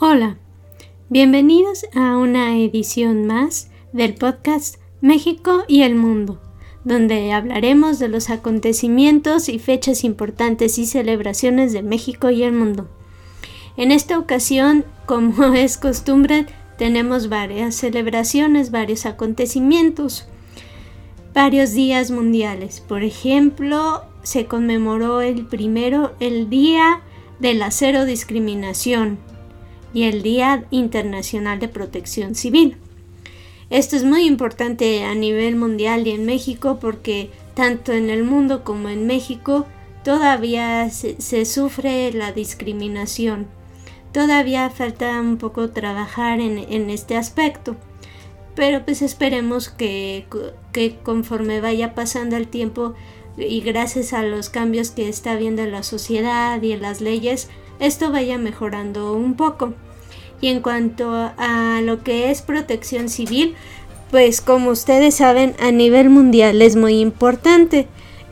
Hola, bienvenidos a una edición más del podcast México y el Mundo, donde hablaremos de los acontecimientos y fechas importantes y celebraciones de México y el mundo. En esta ocasión, como es costumbre, tenemos varias celebraciones, varios acontecimientos, varios días mundiales. Por ejemplo, se conmemoró el primero el Día de la Cero Discriminación, y el Día Internacional de Protección Civil. Esto es muy importante a nivel mundial y en México porque tanto en el mundo como en México todavía se, sufre la discriminación. Todavía falta un poco trabajar en, este aspecto. Pero pues esperemos que, que conforme vaya pasando el tiempo y gracias a los cambios que está viendo la sociedad y en las leyes, esto vaya mejorando un poco. Y en cuanto a lo que es protección civil, pues como ustedes saben a nivel mundial es muy importante.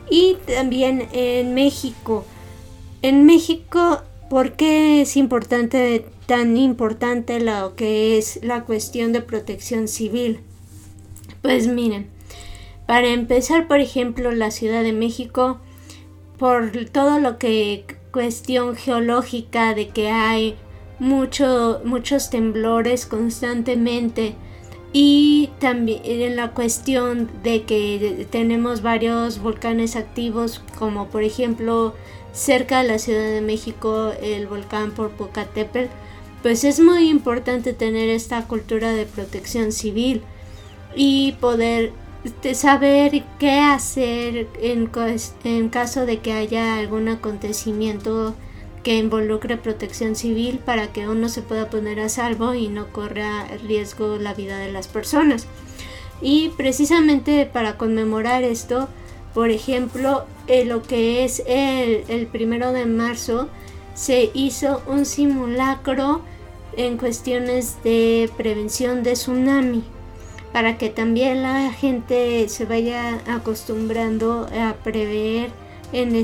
Y también en México. En México, ¿por qué es importante, tan importante lo que es la cuestión de protección civil? Pues miren, para empezar, por ejemplo, la Ciudad de México, por todo lo que cuestión geológica de que hay mucho, muchos temblores constantemente y también en la cuestión de que tenemos varios volcanes activos como por ejemplo cerca de la Ciudad de México el volcán Popocatépetl pues es muy importante tener esta cultura de protección civil y poder saber qué hacer en, en caso de que haya algún acontecimiento que involucre protección civil para que uno se pueda poner a salvo y no corra riesgo la vida de las personas. Y precisamente para conmemorar esto, por ejemplo, lo que es el, el primero de marzo, se hizo un simulacro en cuestiones de prevención de tsunami para que también la gente se vaya acostumbrando a prever en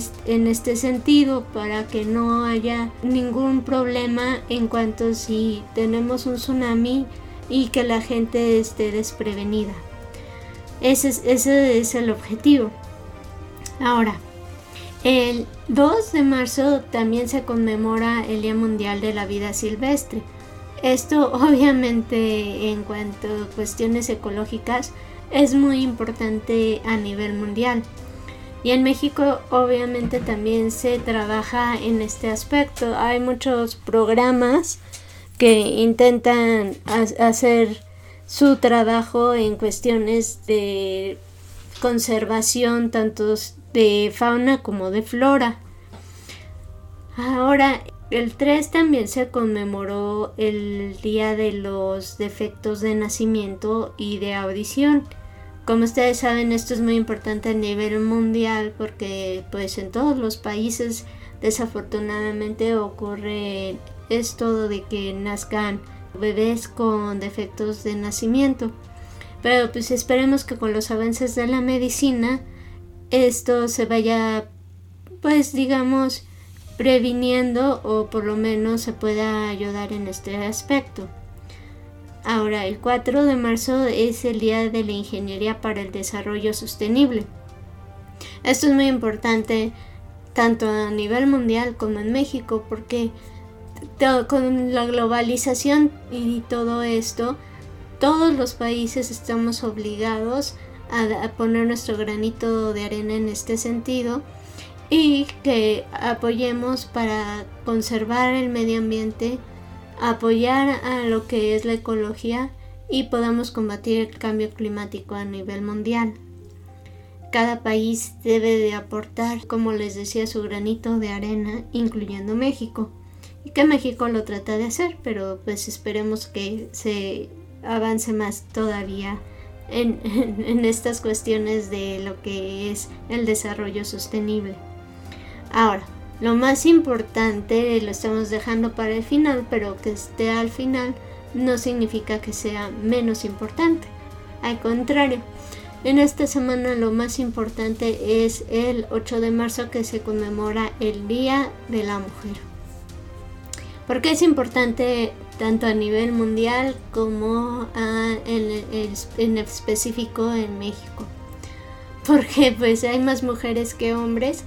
este, sentido para que no haya ningún problema en cuanto si tenemos un tsunami y que la gente esté desprevenida. Ese es, ese es el objetivo. Ahora, el 2 de marzo también se conmemora el Día Mundial de la Vida Silvestre. Esto obviamente en cuanto a cuestiones ecológicas es muy importante a nivel mundial. Y en México obviamente también se trabaja en este aspecto. Hay muchos programas que intentan hacer su trabajo en cuestiones de conservación tanto de fauna como de flora. Ahora, el 3 también se conmemoró el Día de los Defectos de Nacimiento y de Audición. Como ustedes saben, esto es muy importante a nivel mundial porque pues en todos los países desafortunadamente ocurre esto de que nazcan bebés con defectos de nacimiento. Pero pues esperemos que con los avances de la medicina esto se vaya pues digamos previniendo o por lo menos se pueda ayudar en este aspecto. Ahora, el 4 de marzo es el Día de la Ingeniería para el Desarrollo Sostenible. Esto es muy importante tanto a nivel mundial como en México porque con la globalización y todo esto, todos los países estamos obligados a, a poner nuestro granito de arena en este sentido y que apoyemos para conservar el medio ambiente, apoyar a lo que es la ecología y podamos combatir el cambio climático a nivel mundial. Cada país debe de aportar, como les decía, su granito de arena, incluyendo México. Y que México lo trata de hacer, pero pues esperemos que se avance más todavía en, en estas cuestiones de lo que es el desarrollo sostenible. Ahora, lo más importante lo estamos dejando para el final, pero que esté al final no significa que sea menos importante. Al contrario, en esta semana lo más importante es el 8 de marzo que se conmemora el Día de la Mujer. Porque es importante tanto a nivel mundial como en, en específico en México. Porque pues hay más mujeres que hombres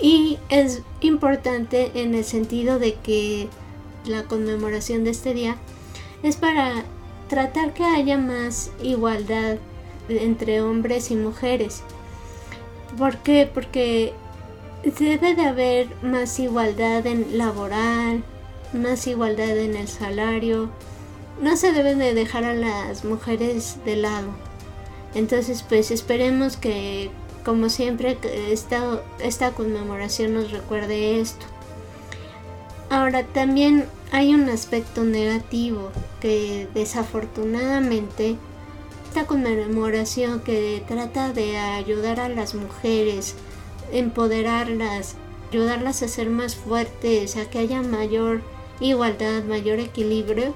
y es importante en el sentido de que la conmemoración de este día es para tratar que haya más igualdad entre hombres y mujeres. ¿Por qué? Porque debe de haber más igualdad en laboral, más igualdad en el salario. No se deben de dejar a las mujeres de lado. Entonces, pues esperemos que, como siempre, esta, esta conmemoración nos recuerde esto. Ahora, también hay un aspecto negativo que desafortunadamente esta conmemoración que trata de ayudar a las mujeres, empoderarlas, ayudarlas a ser más fuertes, a que haya mayor igualdad, mayor equilibrio,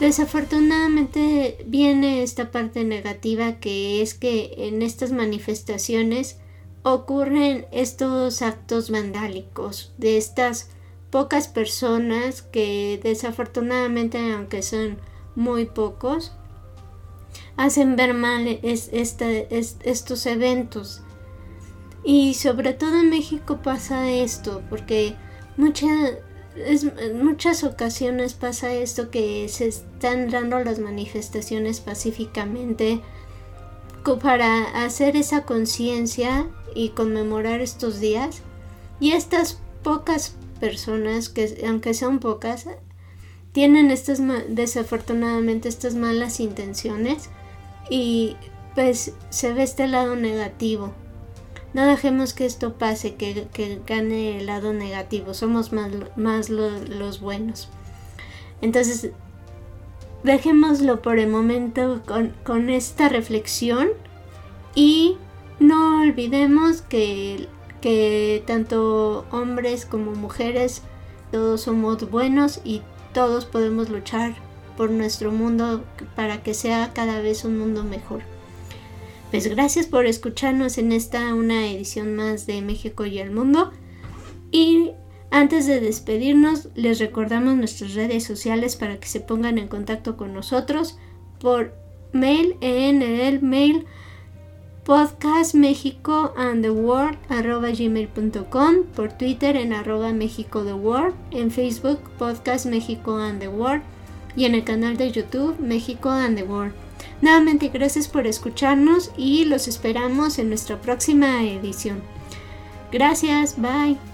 desafortunadamente viene esta parte negativa que es que en estas manifestaciones ocurren estos actos vandálicos de estas pocas personas que desafortunadamente aunque son muy pocos hacen ver mal estos eventos. Y sobre todo en México pasa esto porque muchas en muchas ocasiones pasa esto que se están dando las manifestaciones pacíficamente para hacer esa conciencia y conmemorar estos días. Y estas pocas personas que aunque son pocas tienen estas desafortunadamente estas malas intenciones y pues se ve este lado negativo no dejemos que esto pase, que, gane el lado negativo. Somos más, más los buenos. Entonces, dejémoslo por el momento con, con esta reflexión y no olvidemos que, que tanto hombres como mujeres, todos somos buenos y todos podemos luchar por nuestro mundo para que sea cada vez un mundo mejor. Pues gracias por escucharnos en esta una edición más de México y el mundo. Y antes de despedirnos, les recordamos nuestras redes sociales para que se pongan en contacto con nosotros por mail en el mail podcast and the world gmail.com por Twitter en arroba México the world en Facebook podcast and the world y en el canal de YouTube México and the world Nuevamente gracias por escucharnos y los esperamos en nuestra próxima edición. Gracias, bye.